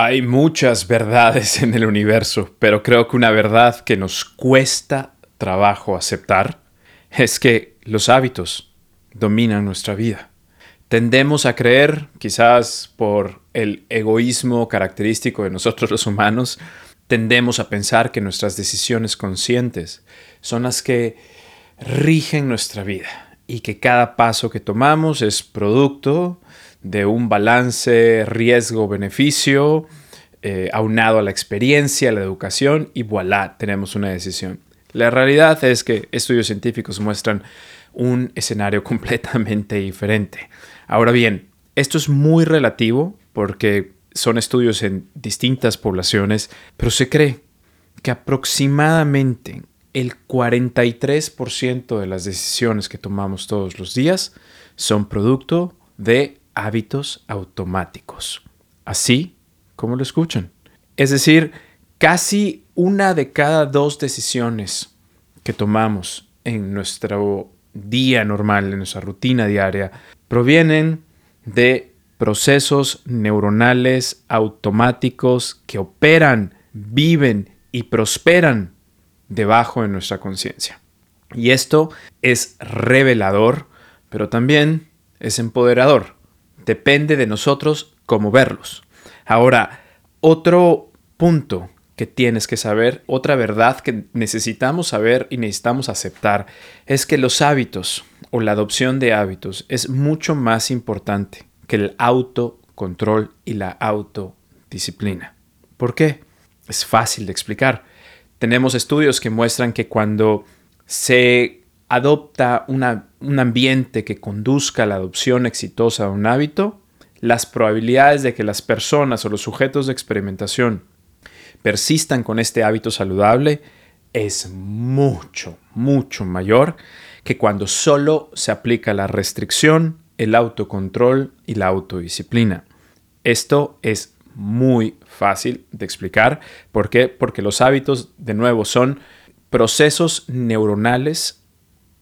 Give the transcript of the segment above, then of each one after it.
Hay muchas verdades en el universo, pero creo que una verdad que nos cuesta trabajo aceptar es que los hábitos dominan nuestra vida. Tendemos a creer, quizás por el egoísmo característico de nosotros los humanos, tendemos a pensar que nuestras decisiones conscientes son las que rigen nuestra vida y que cada paso que tomamos es producto de un balance riesgo-beneficio eh, aunado a la experiencia, a la educación y voilà, tenemos una decisión. La realidad es que estudios científicos muestran un escenario completamente diferente. Ahora bien, esto es muy relativo porque son estudios en distintas poblaciones, pero se cree que aproximadamente el 43% de las decisiones que tomamos todos los días son producto de hábitos automáticos. Así como lo escuchan. Es decir, casi una de cada dos decisiones que tomamos en nuestro día normal, en nuestra rutina diaria, provienen de procesos neuronales automáticos que operan, viven y prosperan debajo de nuestra conciencia. Y esto es revelador, pero también es empoderador. Depende de nosotros cómo verlos. Ahora, otro punto que tienes que saber, otra verdad que necesitamos saber y necesitamos aceptar, es que los hábitos o la adopción de hábitos es mucho más importante que el autocontrol y la autodisciplina. ¿Por qué? Es fácil de explicar. Tenemos estudios que muestran que cuando se adopta un ambiente que conduzca a la adopción exitosa de un hábito, las probabilidades de que las personas o los sujetos de experimentación persistan con este hábito saludable es mucho, mucho mayor que cuando solo se aplica la restricción, el autocontrol y la autodisciplina. Esto es muy fácil de explicar. ¿Por qué? Porque los hábitos, de nuevo, son procesos neuronales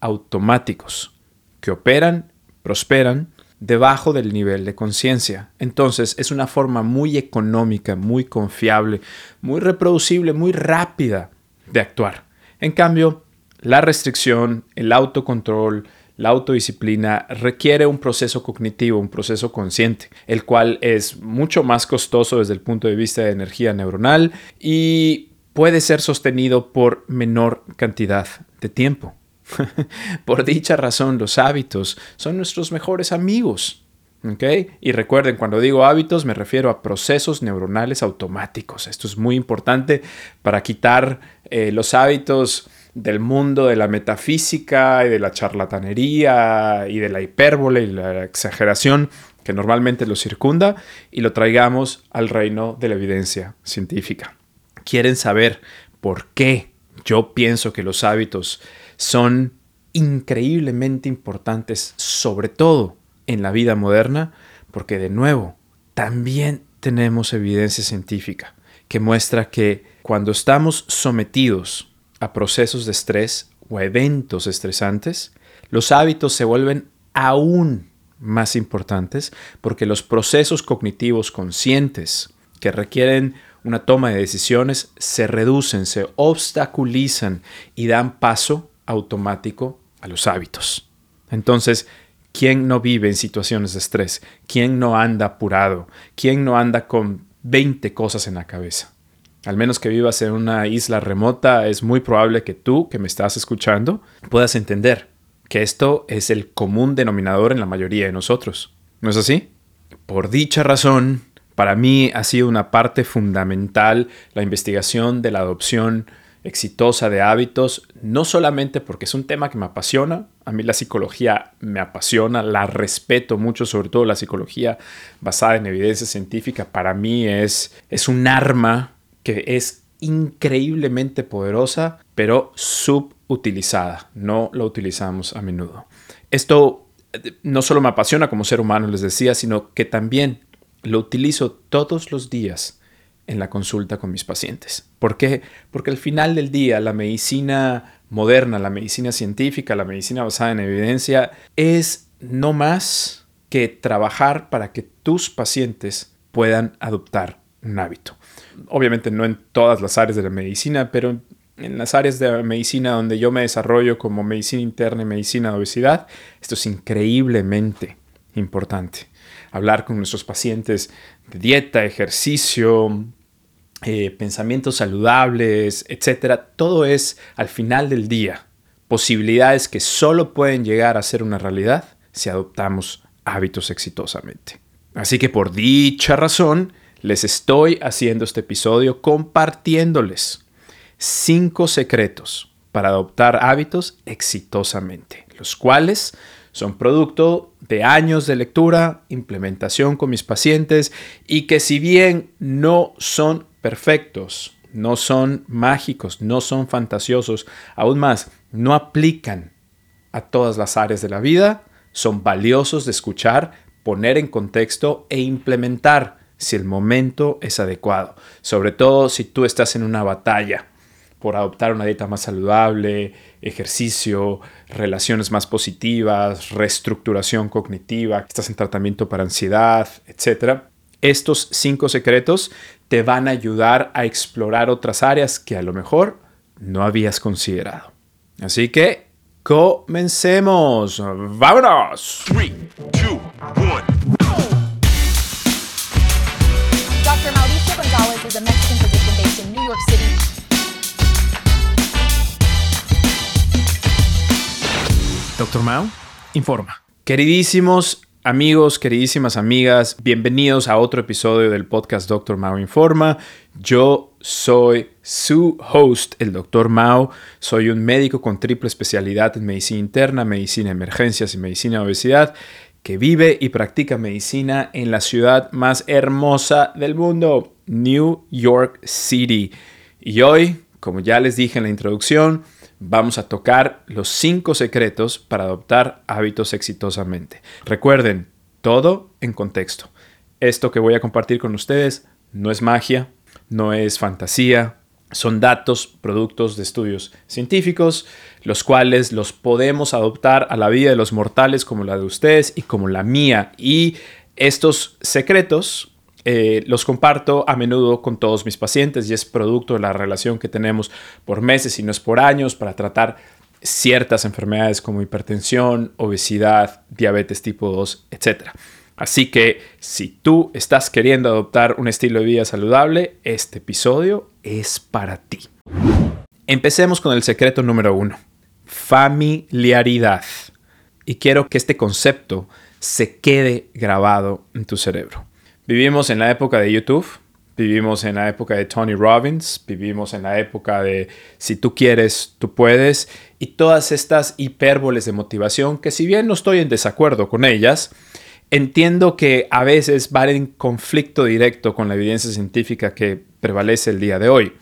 automáticos que operan, prosperan debajo del nivel de conciencia. Entonces es una forma muy económica, muy confiable, muy reproducible, muy rápida de actuar. En cambio, la restricción, el autocontrol, la autodisciplina requiere un proceso cognitivo, un proceso consciente, el cual es mucho más costoso desde el punto de vista de energía neuronal y puede ser sostenido por menor cantidad de tiempo. Por dicha razón, los hábitos son nuestros mejores amigos. Y recuerden, cuando digo hábitos me refiero a procesos neuronales automáticos. Esto es muy importante para quitar eh, los hábitos del mundo de la metafísica y de la charlatanería y de la hipérbole y la exageración que normalmente lo circunda y lo traigamos al reino de la evidencia científica. ¿Quieren saber por qué yo pienso que los hábitos son increíblemente importantes, sobre todo en la vida moderna, porque de nuevo, también tenemos evidencia científica que muestra que cuando estamos sometidos a procesos de estrés o a eventos estresantes, los hábitos se vuelven aún más importantes porque los procesos cognitivos conscientes que requieren una toma de decisiones se reducen, se obstaculizan y dan paso automático a los hábitos. Entonces, ¿quién no vive en situaciones de estrés? ¿Quién no anda apurado? ¿Quién no anda con 20 cosas en la cabeza? Al menos que vivas en una isla remota, es muy probable que tú, que me estás escuchando, puedas entender que esto es el común denominador en la mayoría de nosotros. ¿No es así? Por dicha razón, para mí ha sido una parte fundamental la investigación de la adopción exitosa de hábitos, no solamente porque es un tema que me apasiona, a mí la psicología me apasiona, la respeto mucho, sobre todo la psicología basada en evidencia científica, para mí es, es un arma que es increíblemente poderosa, pero subutilizada, no lo utilizamos a menudo. Esto eh, no solo me apasiona como ser humano, les decía, sino que también lo utilizo todos los días en la consulta con mis pacientes. ¿Por qué? Porque al final del día la medicina moderna, la medicina científica, la medicina basada en evidencia es no más que trabajar para que tus pacientes puedan adoptar un hábito. Obviamente no en todas las áreas de la medicina, pero en las áreas de medicina donde yo me desarrollo como medicina interna y medicina de obesidad, esto es increíblemente importante. Hablar con nuestros pacientes de dieta, ejercicio, eh, pensamientos saludables, etcétera, todo es al final del día posibilidades que solo pueden llegar a ser una realidad si adoptamos hábitos exitosamente. Así que por dicha razón, les estoy haciendo este episodio compartiéndoles cinco secretos para adoptar hábitos exitosamente, los cuales son producto de años de lectura, implementación con mis pacientes y que si bien no son perfectos, no son mágicos, no son fantasiosos, aún más, no aplican a todas las áreas de la vida, son valiosos de escuchar, poner en contexto e implementar si el momento es adecuado, sobre todo si tú estás en una batalla por adoptar una dieta más saludable, ejercicio, relaciones más positivas, reestructuración cognitiva, estás en tratamiento para ansiedad, etc. Estos cinco secretos te van a ayudar a explorar otras áreas que a lo mejor no habías considerado. Así que comencemos. ¡Vámonos! 3, 2, 1. Dr. Mauricio González is a Mexican Doctor Mao informa. Queridísimos amigos, queridísimas amigas, bienvenidos a otro episodio del podcast Doctor Mao Informa. Yo soy su host, el Doctor Mao. Soy un médico con triple especialidad en medicina interna, medicina de emergencias y medicina de obesidad que vive y practica medicina en la ciudad más hermosa del mundo, New York City. Y hoy, como ya les dije en la introducción, vamos a tocar los cinco secretos para adoptar hábitos exitosamente. Recuerden, todo en contexto. Esto que voy a compartir con ustedes no es magia, no es fantasía, son datos, productos de estudios científicos, los cuales los podemos adoptar a la vida de los mortales como la de ustedes y como la mía. Y estos secretos eh, los comparto a menudo con todos mis pacientes y es producto de la relación que tenemos por meses y no es por años para tratar ciertas enfermedades como hipertensión, obesidad, diabetes tipo 2, etc. Así que si tú estás queriendo adoptar un estilo de vida saludable, este episodio es para ti. Empecemos con el secreto número uno, familiaridad. Y quiero que este concepto se quede grabado en tu cerebro. Vivimos en la época de YouTube, vivimos en la época de Tony Robbins, vivimos en la época de si tú quieres, tú puedes, y todas estas hipérboles de motivación que si bien no estoy en desacuerdo con ellas, entiendo que a veces van en conflicto directo con la evidencia científica que prevalece el día de hoy.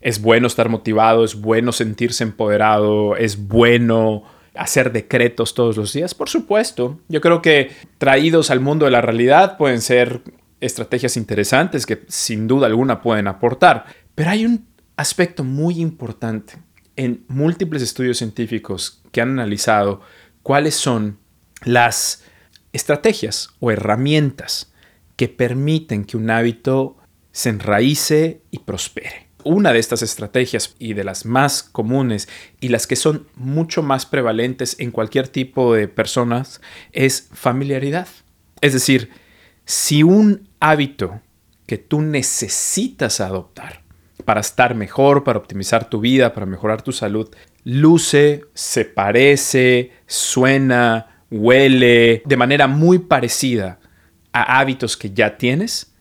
Es bueno estar motivado, es bueno sentirse empoderado, es bueno hacer decretos todos los días? Por supuesto. Yo creo que traídos al mundo de la realidad pueden ser estrategias interesantes que sin duda alguna pueden aportar. Pero hay un aspecto muy importante en múltiples estudios científicos que han analizado cuáles son las estrategias o herramientas que permiten que un hábito se enraíce y prospere una de estas estrategias y de las más comunes y las que son mucho más prevalentes en cualquier tipo de personas es familiaridad. Es decir, si un hábito que tú necesitas adoptar para estar mejor, para optimizar tu vida, para mejorar tu salud, luce, se parece, suena, huele de manera muy parecida a hábitos que ya tienes,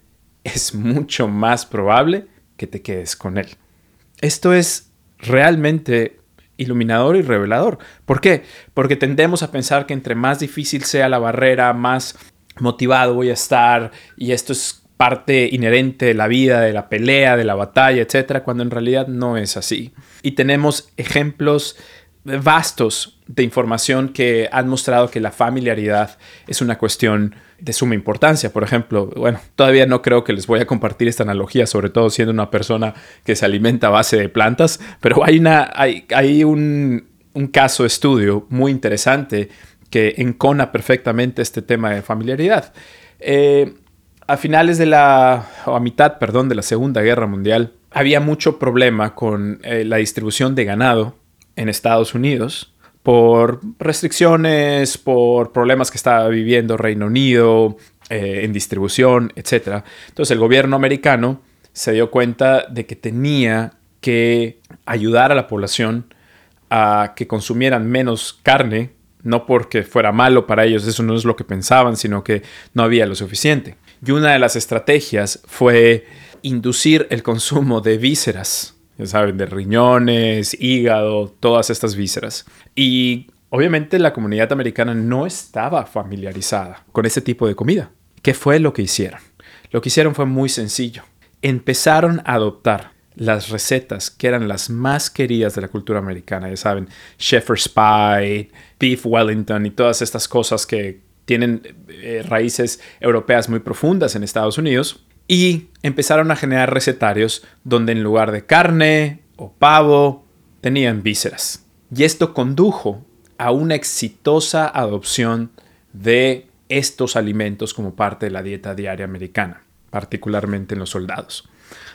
es mucho más probable que te quedes con él. Esto es realmente iluminador y revelador. ¿Por qué? Porque tendemos a pensar que entre más difícil sea la barrera, más motivado voy a estar y esto es parte inherente de la vida, de la pelea, de la batalla, etcétera, cuando en realidad no es así. Y tenemos ejemplos vastos de información que han mostrado que la familiaridad es una cuestión de suma importancia. Por ejemplo, bueno, todavía no creo que les voy a compartir esta analogía, sobre todo siendo una persona que se alimenta a base de plantas, pero hay, una, hay, hay un, un caso estudio muy interesante que encona perfectamente este tema de familiaridad. Eh, a finales de la, o a mitad, perdón, de la Segunda Guerra Mundial, había mucho problema con eh, la distribución de ganado en Estados Unidos por restricciones, por problemas que estaba viviendo Reino Unido eh, en distribución, etc. Entonces el gobierno americano se dio cuenta de que tenía que ayudar a la población a que consumieran menos carne, no porque fuera malo para ellos, eso no es lo que pensaban, sino que no había lo suficiente. Y una de las estrategias fue inducir el consumo de vísceras, ya saben, de riñones, hígado, todas estas vísceras. Y obviamente la comunidad americana no estaba familiarizada con ese tipo de comida. ¿Qué fue lo que hicieron? Lo que hicieron fue muy sencillo. Empezaron a adoptar las recetas que eran las más queridas de la cultura americana, ya saben, Shepherd's Pie, Beef Wellington y todas estas cosas que tienen eh, raíces europeas muy profundas en Estados Unidos, y empezaron a generar recetarios donde en lugar de carne o pavo tenían vísceras. Y esto condujo a una exitosa adopción de estos alimentos como parte de la dieta diaria americana, particularmente en los soldados.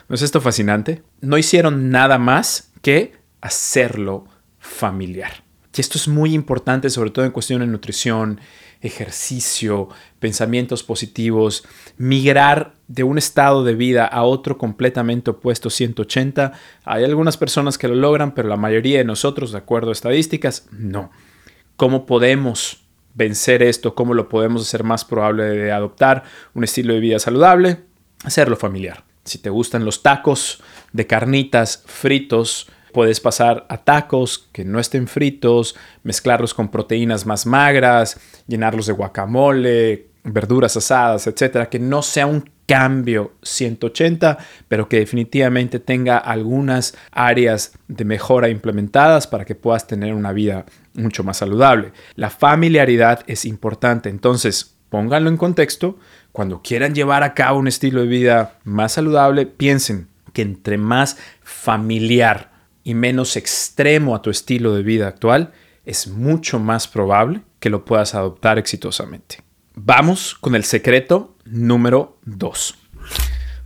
¿No es esto fascinante? No hicieron nada más que hacerlo familiar. Y esto es muy importante, sobre todo en cuestión de nutrición, ejercicio, pensamientos positivos, migrar de un estado de vida a otro completamente opuesto 180. Hay algunas personas que lo logran, pero la mayoría de nosotros, de acuerdo a estadísticas, no. ¿Cómo podemos vencer esto? ¿Cómo lo podemos hacer más probable de adoptar un estilo de vida saludable? Hacerlo familiar. Si te gustan los tacos de carnitas fritos, Puedes pasar a tacos que no estén fritos, mezclarlos con proteínas más magras, llenarlos de guacamole, verduras asadas, etcétera, que no sea un cambio 180, pero que definitivamente tenga algunas áreas de mejora implementadas para que puedas tener una vida mucho más saludable. La familiaridad es importante, entonces pónganlo en contexto. Cuando quieran llevar a cabo un estilo de vida más saludable, piensen que entre más familiar y menos extremo a tu estilo de vida actual, es mucho más probable que lo puedas adoptar exitosamente. Vamos con el secreto número 2.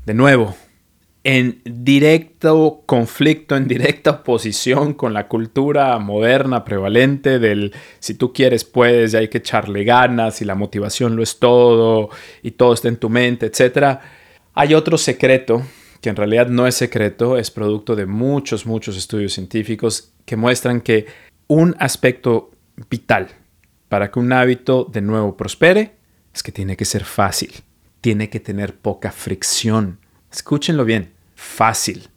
De nuevo, en directo conflicto, en directa oposición con la cultura moderna prevalente del si tú quieres puedes y hay que echarle ganas y la motivación lo es todo y todo está en tu mente, etc. Hay otro secreto que en realidad no es secreto, es producto de muchos, muchos estudios científicos que muestran que un aspecto vital para que un hábito de nuevo prospere es que tiene que ser fácil, tiene que tener poca fricción. Escúchenlo bien, fácil.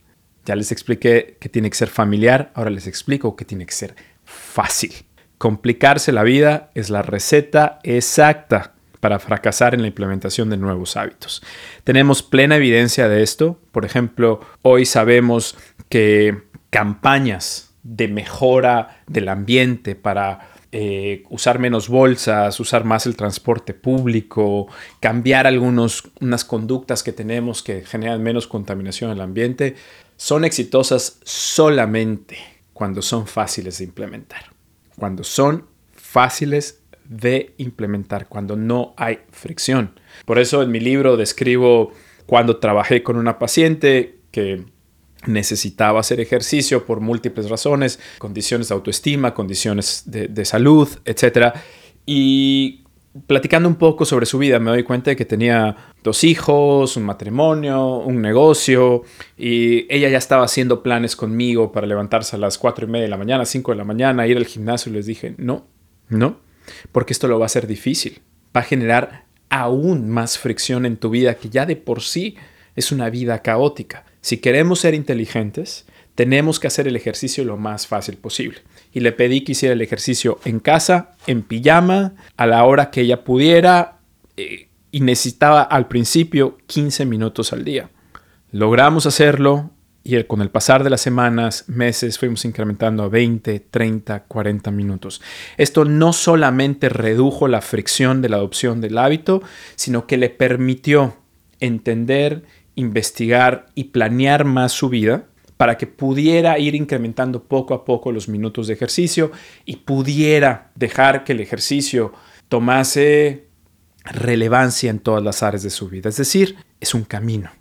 Ya les expliqué que tiene que ser familiar, ahora les explico que tiene que ser fácil. Complicarse la vida es la receta exacta para fracasar en la implementación de nuevos hábitos. Tenemos plena evidencia de esto. Por ejemplo, hoy sabemos que campañas de mejora del ambiente para eh, usar menos bolsas, usar más el transporte público, cambiar algunas unas conductas que tenemos que generan menos contaminación el ambiente, son exitosas solamente cuando son fáciles de implementar. Cuando son fáciles de implementar, cuando no hay fricción. Por eso en mi libro describo cuando trabajé con una paciente que necesitaba hacer ejercicio por múltiples razones, condiciones de autoestima, condiciones de, salud, etc. Y platicando un poco sobre su vida, me doy cuenta de que tenía dos hijos, un matrimonio, un negocio, y ella ya estaba haciendo planes conmigo para levantarse a las cuatro y media de la mañana, 5 de la mañana, ir al gimnasio, y les dije, no, no, porque esto lo va a hacer difícil. Va a generar aún más fricción en tu vida que ya de por sí es una vida caótica. Si queremos ser inteligentes, tenemos que hacer el ejercicio lo más fácil posible. Y le pedí que hiciera el ejercicio en casa, en pijama, a la hora que ella pudiera, eh, y necesitaba al principio 15 minutos al día. Logramos hacerlo, y con el pasar de las semanas, meses, fuimos incrementando a 20, 30, 40 minutos. Esto no solamente redujo la fricción de la adopción del hábito, sino que le permitió entender, investigar y planear más su vida para que pudiera ir incrementando poco a poco los minutos de ejercicio y pudiera dejar que el ejercicio tomase relevancia en todas las áreas de su vida. Es decir, es un camino,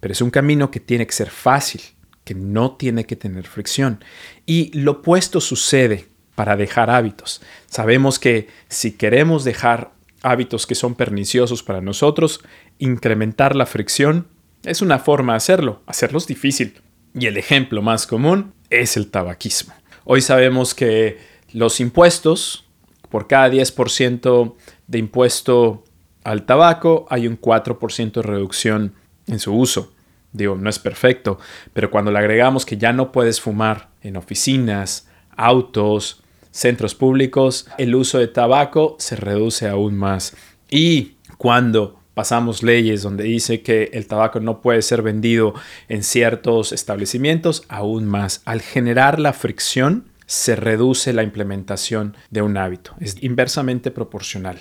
pero es un camino que tiene que ser fácil, que no tiene que tener fricción. Y lo opuesto sucede para dejar hábitos. Sabemos que si queremos dejar hábitos que son perniciosos para nosotros, incrementar la fricción es una forma de hacerlo, hacerlos difícil. Y el ejemplo más común es el tabaquismo. Hoy sabemos que los impuestos, por cada 10% de impuesto al tabaco, hay un 4% de reducción en su uso. Digo, no es perfecto, pero cuando le agregamos que ya no puedes fumar en oficinas, autos, centros públicos, el uso de tabaco se reduce aún más. Y cuando pasamos leyes donde dice que el tabaco no puede ser vendido en ciertos establecimientos, aún más. Al generar la fricción, se reduce la implementación de un hábito. Es inversamente proporcional.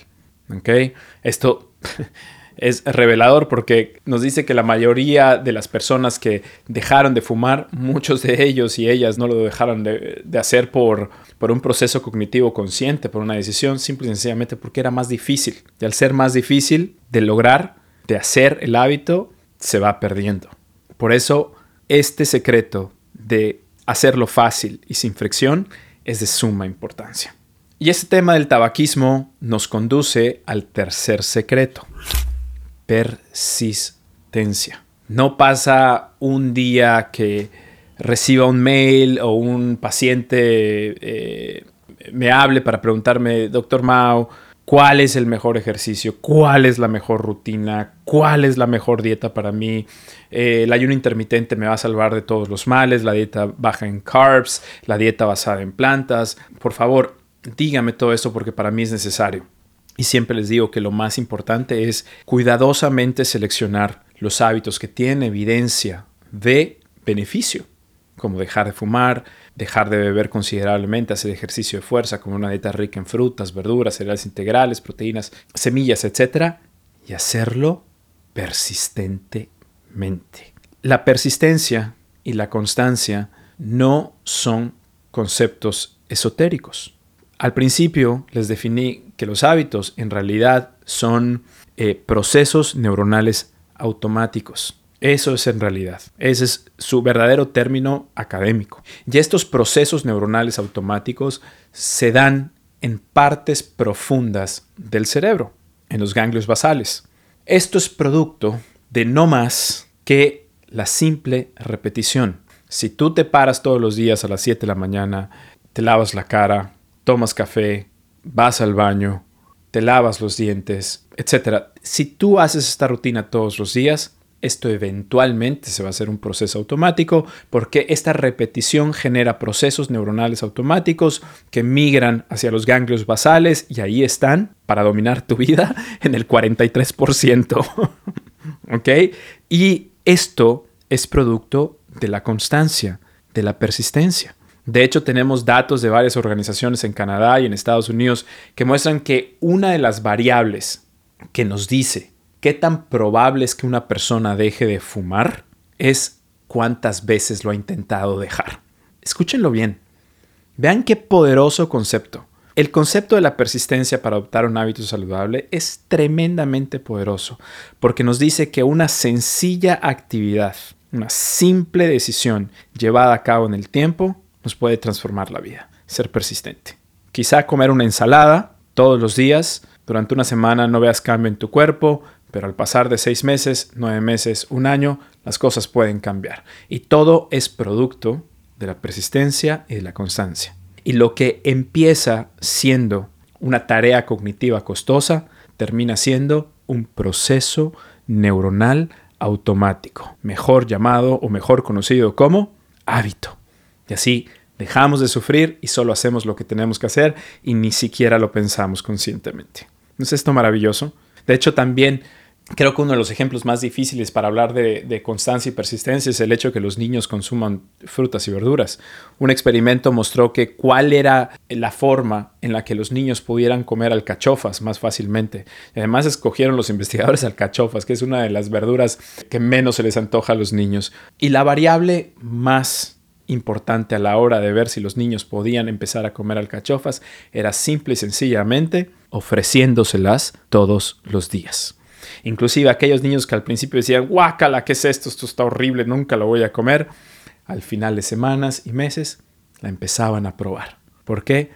Esto es revelador porque nos dice que la mayoría de las personas que dejaron de fumar, muchos de ellos y ellas no lo dejaron de, hacer por, por un proceso cognitivo consciente, por una decisión, simple y sencillamente porque era más difícil. Y al ser más difícil de lograr, de hacer el hábito, se va perdiendo. Por eso, este secreto de hacerlo fácil y sin fricción es de suma importancia. Y este tema del tabaquismo nos conduce al tercer secreto, persistencia. No pasa un día que reciba un mail o un paciente eh, me hable para preguntarme, doctor Mao, cuál es el mejor ejercicio, cuál es la mejor rutina, cuál es la mejor dieta para mí. Eh, el ayuno intermitente me va a salvar de todos los males, la dieta baja en carbs, la dieta basada en plantas. Por favor, dígame todo esto porque para mí es necesario. Y siempre les digo que lo más importante es cuidadosamente seleccionar los hábitos que tienen evidencia de beneficio, como dejar de fumar, dejar de beber considerablemente, hacer ejercicio de fuerza, como una dieta rica en frutas, verduras, cereales integrales, proteínas, semillas, etc. Y hacerlo persistentemente. La persistencia y la constancia no son conceptos esotéricos. Al principio les definí que los hábitos en realidad son eh, procesos neuronales automáticos. Eso es en realidad. Ese es su verdadero término académico. Y estos procesos neuronales automáticos se dan en partes profundas del cerebro, en los ganglios basales. Esto es producto de no más que la simple repetición. Si tú te paras todos los días a las 7 de la mañana, te lavas la cara, tomas café, vas al baño, te lavas los dientes, etc. Si tú haces esta rutina todos los días, esto eventualmente se va a hacer un proceso automático porque esta repetición genera procesos neuronales automáticos que migran hacia los ganglios basales y ahí están para dominar tu vida en el 43%. ¿Ok? Y esto es producto de la constancia, de la persistencia. De hecho, tenemos datos de varias organizaciones en Canadá y en Estados Unidos que muestran que una de las variables que nos dice qué tan probable es que una persona deje de fumar es cuántas veces lo ha intentado dejar. Escúchenlo bien. Vean qué poderoso concepto. El concepto de la persistencia para adoptar un hábito saludable es tremendamente poderoso porque nos dice que una sencilla actividad, una simple decisión llevada a cabo en el tiempo nos puede transformar la vida, ser persistente. Quizá comer una ensalada todos los días, durante una semana no veas cambio en tu cuerpo, pero al pasar de seis meses, nueve meses, un año, las cosas pueden cambiar. Y todo es producto de la persistencia y de la constancia. Y lo que empieza siendo una tarea cognitiva costosa, termina siendo un proceso neuronal automático, mejor llamado o mejor conocido como hábito. Y así dejamos de sufrir y solo hacemos lo que tenemos que hacer y ni siquiera lo pensamos conscientemente. ¿No es esto maravilloso? De hecho, también creo que uno de los ejemplos más difíciles para hablar de, constancia y persistencia es el hecho de que los niños consuman frutas y verduras. Un experimento mostró que cuál era la forma en la que los niños pudieran comer alcachofas más fácilmente. Además, escogieron los investigadores alcachofas, que es una de las verduras que menos se les antoja a los niños. Y la variable más importante a la hora de ver si los niños podían empezar a comer alcachofas era simple y sencillamente ofreciéndoselas todos los días. Inclusive aquellos niños que al principio decían, guácala, ¿qué es esto? Esto está horrible, nunca lo voy a comer. Al final de semanas y meses la empezaban a probar. ¿Por qué?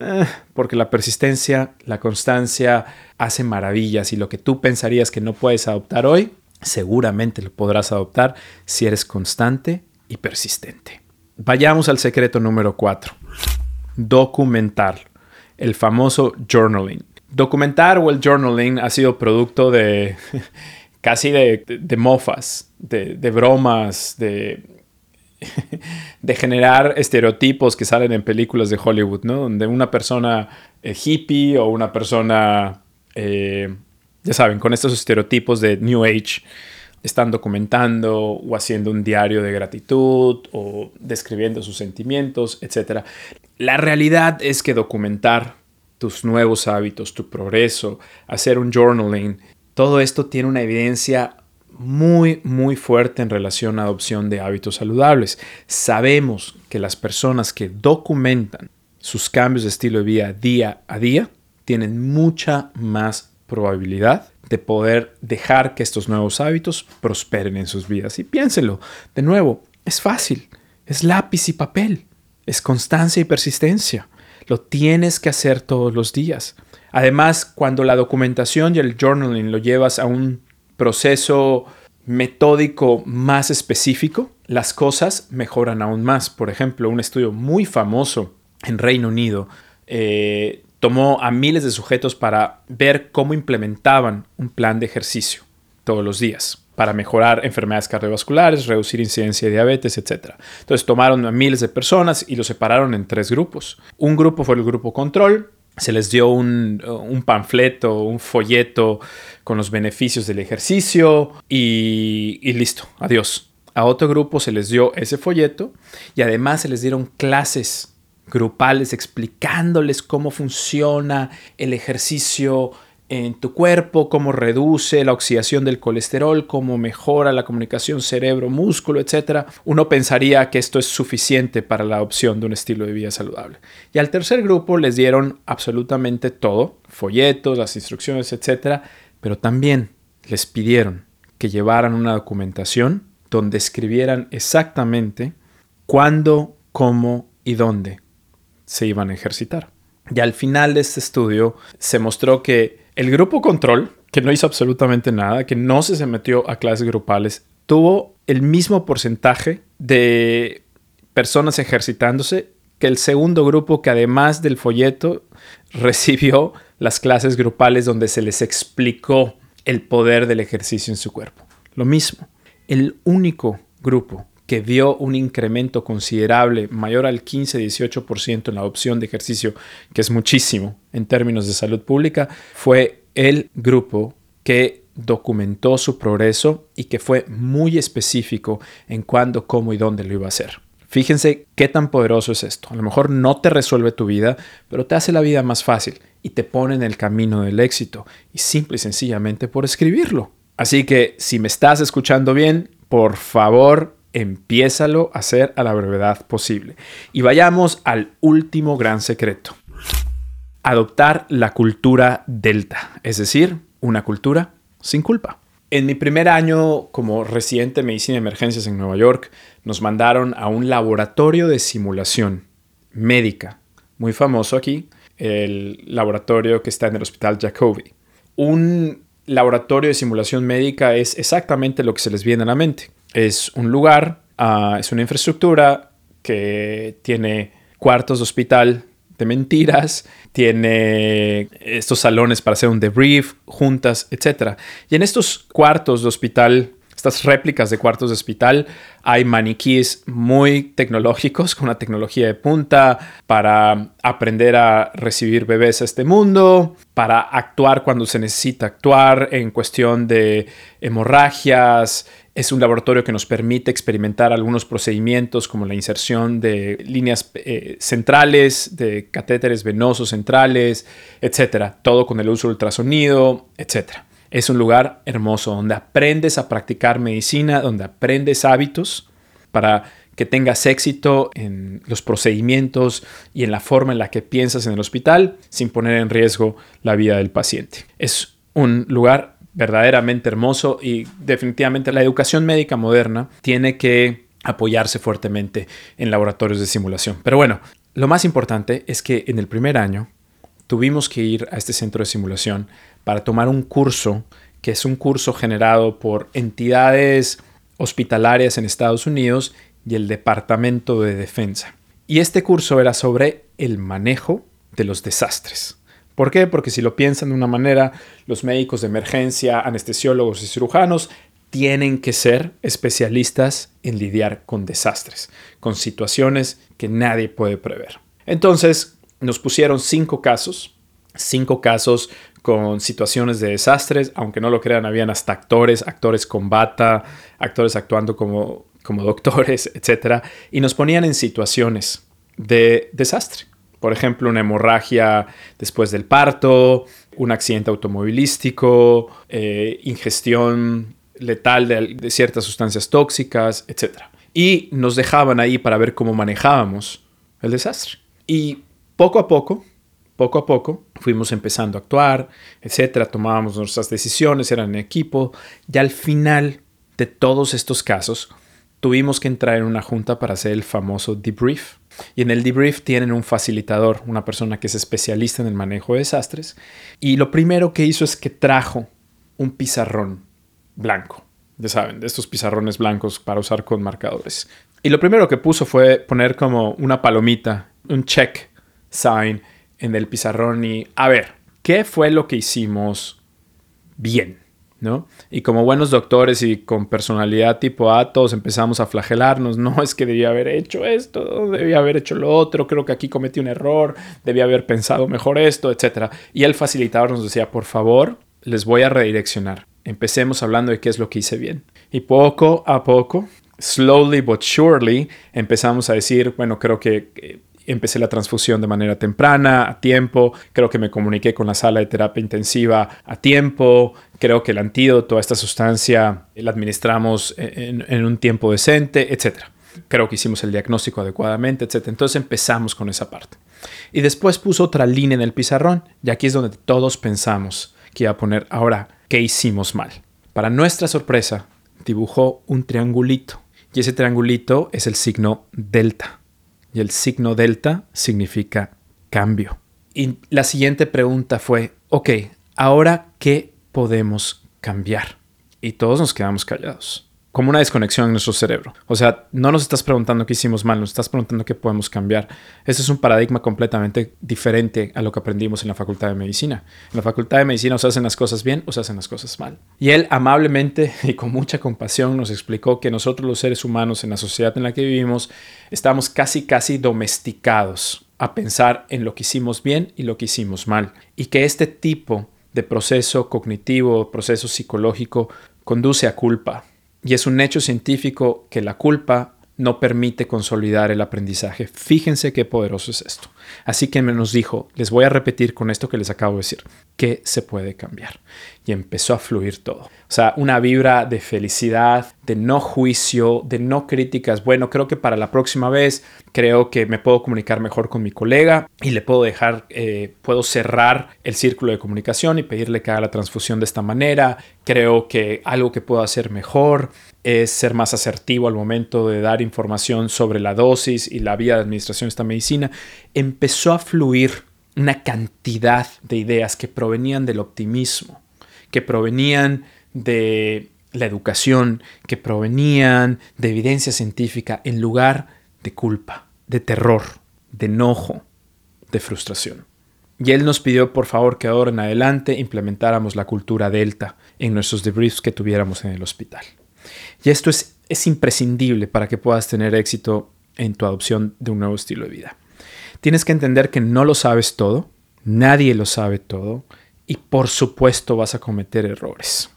Eh, porque la persistencia, la constancia hace maravillas y lo que tú pensarías que no puedes adoptar hoy, seguramente lo podrás adoptar si eres constante y persistente. Vayamos al secreto número 4. Documentar. El famoso journaling. Documentar o el journaling ha sido producto de casi de, mofas, de, bromas, de de generar estereotipos que salen en películas de Hollywood, ¿no? Donde una persona eh, hippie o una persona, eh, ya saben, con estos estereotipos de New Age, están documentando o haciendo un diario de gratitud o describiendo sus sentimientos, etc. La realidad es que documentar tus nuevos hábitos, tu progreso, hacer un journaling, todo esto tiene una evidencia muy, muy fuerte en relación a adopción de hábitos saludables. Sabemos que las personas que documentan sus cambios de estilo de vida día a día tienen mucha más probabilidad de poder dejar que estos nuevos hábitos prosperen en sus vidas. Y piénsenlo, de nuevo, es fácil, es lápiz y papel, es constancia y persistencia. Lo tienes que hacer todos los días. Además, cuando la documentación y el journaling lo llevas a un proceso metódico más específico, las cosas mejoran aún más. Por ejemplo, un estudio muy famoso en Reino Unido eh, tomó a miles de sujetos para ver cómo implementaban un plan de ejercicio todos los días para mejorar enfermedades cardiovasculares, reducir incidencia de diabetes, etc. Entonces tomaron a miles de personas y los separaron en tres grupos. Un grupo fue el grupo control, se les dio un, un, panfleto, un folleto con los beneficios del ejercicio y, y, listo, adiós. A otro grupo se les dio ese folleto y además se les dieron clases grupales explicándoles cómo funciona el ejercicio en tu cuerpo, cómo reduce la oxidación del colesterol, cómo mejora la comunicación cerebro-músculo, etc. Uno pensaría que esto es suficiente para la adopción de un estilo de vida saludable. Y al tercer grupo les dieron absolutamente todo, folletos, las instrucciones, etc. Pero también les pidieron que llevaran una documentación donde escribieran exactamente cuándo, cómo y dónde se iban a ejercitar. Y al final de este estudio se mostró que el grupo control, que no hizo absolutamente nada, que no se metió a clases grupales, tuvo el mismo porcentaje de personas ejercitándose que el segundo grupo que además del folleto recibió las clases grupales donde se les explicó el poder del ejercicio en su cuerpo. Lo mismo, el único grupo que vio un incremento considerable mayor al 15-18% en la adopción de ejercicio, que es muchísimo en términos de salud pública, fue el grupo que documentó su progreso y que fue muy específico en cuándo, cómo y dónde lo iba a hacer. Fíjense qué tan poderoso es esto. A lo mejor no te resuelve tu vida, pero te hace la vida más fácil y te pone en el camino del éxito, y simple y sencillamente por escribirlo. Así que si me estás escuchando bien, por favor, empiézalo a hacer a la brevedad posible. Y vayamos al último gran secreto. Adoptar la cultura delta, es decir, una cultura sin culpa. En mi primer año como residente de medicina de emergencias en Nueva York, nos mandaron a un laboratorio de simulación médica, muy famoso aquí, el laboratorio que está en el Hospital Jacobi. Un laboratorio de simulación médica es exactamente lo que se les viene a la mente es un lugar, ah, es una infraestructura que tiene cuartos de hospital de mentiras, tiene estos salones para hacer un debrief, juntas, etc. Y en estos cuartos de hospital estas réplicas de cuartos de hospital, hay maniquíes muy tecnológicos con una tecnología de punta para aprender a recibir bebés a este mundo, para actuar cuando se necesita actuar en cuestión de hemorragias. Es un laboratorio que nos permite experimentar algunos procedimientos como la inserción de líneas eh, centrales, de catéteres venosos centrales, etcétera. Todo con el uso de ultrasonido, etcétera. Es un lugar hermoso donde aprendes a practicar medicina, donde aprendes hábitos para que tengas éxito en los procedimientos y en la forma en la que piensas en el hospital sin poner en riesgo la vida del paciente. Es un lugar verdaderamente hermoso y definitivamente la educación médica moderna tiene que apoyarse fuertemente en laboratorios de simulación. Pero bueno, lo más importante es que en el primer año tuvimos que ir a este centro de simulación para tomar un curso que es un curso generado por entidades hospitalarias en Estados Unidos y el Departamento de Defensa. Y este curso era sobre el manejo de los desastres. ¿Por qué? Porque si lo piensan de una manera, los médicos de emergencia, anestesiólogos y cirujanos tienen que ser especialistas en lidiar con desastres, con situaciones que nadie puede prever. Entonces, nos pusieron cinco casos, cinco casos con situaciones de desastres, aunque no lo crean, habían hasta actores, actores con bata, actores actuando como, como doctores, etc. Y nos ponían en situaciones de desastre. Por ejemplo, una hemorragia después del parto, un accidente automovilístico, eh, ingestión letal de, ciertas sustancias tóxicas, etc. Y nos dejaban ahí para ver cómo manejábamos el desastre. Y poco a poco, poco a poco, fuimos empezando a actuar, etc. Tomábamos nuestras decisiones, eran en equipo. Y al final de todos estos casos, tuvimos que entrar en una junta para hacer el famoso debrief. Y en el debrief tienen un facilitador, una persona que es especialista en el manejo de desastres. Y lo primero que hizo es que trajo un pizarrón blanco. Ya saben, de estos pizarrones blancos para usar con marcadores. Y lo primero que puso fue poner como una palomita, un check sign en el pizarrón y a ver, ¿qué fue lo que hicimos bien? Y como buenos doctores y con personalidad tipo A, todos empezamos a flagelarnos, no es que debía haber hecho esto, debía haber hecho lo otro, creo que aquí cometí un error, debía haber pensado mejor esto, etc. Y el facilitador nos decía, por favor, les voy a redireccionar. Empecemos hablando de qué es lo que hice bien. Y poco a poco, slowly but surely, empezamos a decir, bueno, creo que empecé la transfusión de manera temprana, a tiempo, creo que me comuniqué con la sala de terapia intensiva a tiempo, creo que el antídoto a esta sustancia la administramos en, un tiempo decente, etc. Creo que hicimos el diagnóstico adecuadamente, etc. Entonces empezamos con esa parte. Y después puso otra línea en el pizarrón y aquí es donde todos pensamos que iba a poner ahora qué hicimos mal. Para nuestra sorpresa, dibujó un triangulito y ese triangulito es el signo delta y el signo delta significa cambio. Y la siguiente pregunta fue, ok, ahora qué podemos cambiar? Y todos nos quedamos callados como una desconexión en nuestro cerebro. O sea, no nos estás preguntando qué hicimos mal, nos estás preguntando qué podemos cambiar. Ese es un paradigma completamente diferente a lo que aprendimos en la Facultad de Medicina. En la Facultad de Medicina o se hacen las cosas bien o se hacen las cosas mal. Y él amablemente y con mucha compasión nos explicó que nosotros los seres humanos en la sociedad en la que vivimos estamos casi casi domesticados a pensar en lo que hicimos bien y lo que hicimos mal. Y que este tipo de proceso cognitivo, proceso psicológico, conduce a culpa y es un hecho científico que la culpa no permite consolidar el aprendizaje. Fíjense qué poderoso es esto. Así que nos dijo, les voy a repetir con esto que les acabo de decir, que se puede cambiar. Y empezó a fluir todo. O sea, una vibra de felicidad, de no juicio, de no críticas. Bueno, creo que para la próxima vez creo que me puedo comunicar mejor con mi colega y le puedo dejar, eh, puedo cerrar el círculo de comunicación y pedirle que haga la transfusión de esta manera. Creo que algo que puedo hacer mejor es ser más asertivo al momento de dar información sobre la dosis y la vía de administración de esta medicina. Empezó a fluir una cantidad de ideas que provenían del optimismo, que provenían de la educación, que provenían de evidencia científica en lugar de culpa, de terror, de enojo, de frustración. Y él nos pidió por favor que ahora en adelante implementáramos la cultura delta en nuestros debriefs que tuviéramos en el hospital. Y esto es, es imprescindible para que puedas tener éxito en tu adopción de un nuevo estilo de vida. Tienes que entender que no lo sabes todo, nadie lo sabe todo y por supuesto vas a cometer errores.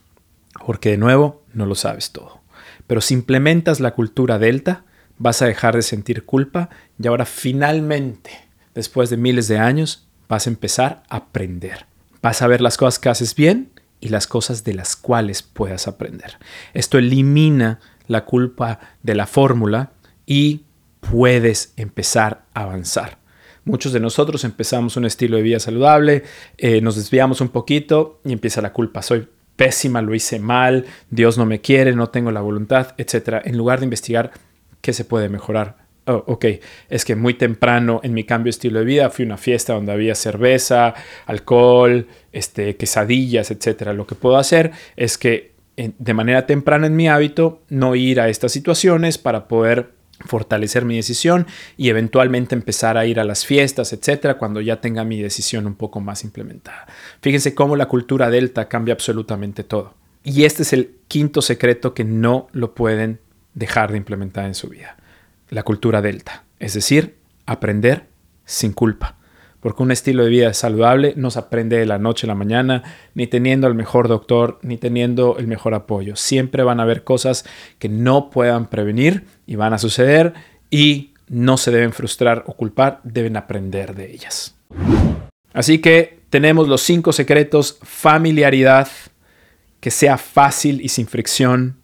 Porque de nuevo, no lo sabes todo. Pero si implementas la cultura delta, vas a dejar de sentir culpa y ahora finalmente, después de miles de años, vas a empezar a aprender. Vas a ver las cosas que haces bien y las cosas de las cuales puedas aprender. Esto elimina la culpa de la fórmula y puedes empezar a avanzar. Muchos de nosotros empezamos un estilo de vida saludable, eh, nos desviamos un poquito y empieza la culpa. Soy pésima, lo hice mal, Dios no me quiere, no tengo la voluntad, etc. En lugar de investigar qué se puede mejorar. Oh, ok, es que muy temprano en mi cambio de estilo de vida fui a una fiesta donde había cerveza, alcohol, este, quesadillas, etc. Lo que puedo hacer es que de manera temprana en mi hábito no ir a estas situaciones para poder fortalecer mi decisión y eventualmente empezar a ir a las fiestas, etcétera, cuando ya tenga mi decisión un poco más implementada. Fíjense cómo la cultura delta cambia absolutamente todo. Y este es el quinto secreto que no lo pueden dejar de implementar en su vida. La cultura delta, es decir, aprender sin culpa porque un estilo de vida saludable no se aprende de la noche a la mañana, ni teniendo el mejor doctor, ni teniendo el mejor apoyo. Siempre van a haber cosas que no puedan prevenir y van a suceder y no se deben frustrar o culpar, deben aprender de ellas. Así que tenemos los cinco secretos, familiaridad, que sea fácil y sin fricción,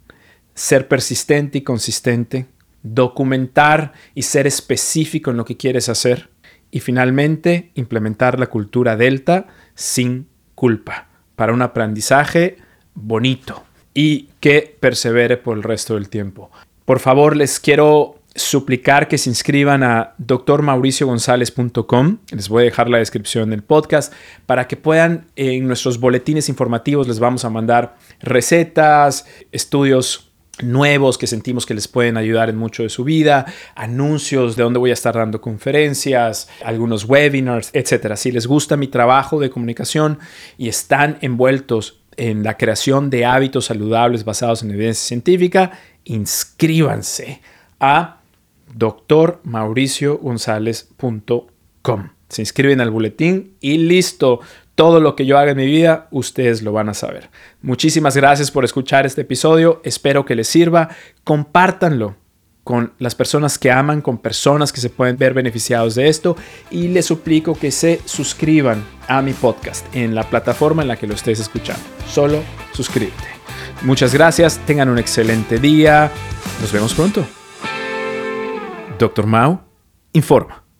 ser persistente y consistente, documentar y ser específico en lo que quieres hacer, y finalmente, implementar la cultura delta sin culpa para un aprendizaje bonito y que persevere por el resto del tiempo. Por favor, les quiero suplicar que se inscriban a drmauriciogonzalez.com. Les voy a dejar la descripción del podcast para que puedan en nuestros boletines informativos les vamos a mandar recetas, estudios nuevos que sentimos que les pueden ayudar en mucho de su vida, anuncios de dónde voy a estar dando conferencias, algunos webinars, etcétera. Si les gusta mi trabajo de comunicación y están envueltos en la creación de hábitos saludables basados en evidencia científica, inscríbanse a drmauriciogonzalez.com. Se inscriben al boletín y listo todo lo que yo haga en mi vida, ustedes lo van a saber. Muchísimas gracias por escuchar este episodio, espero que les sirva, compártanlo con las personas que aman, con personas que se pueden ver beneficiados de esto y les suplico que se suscriban a mi podcast en la plataforma en la que lo estés escuchando. Solo suscríbete. Muchas gracias, tengan un excelente día, nos vemos pronto. Doctor Mao informa.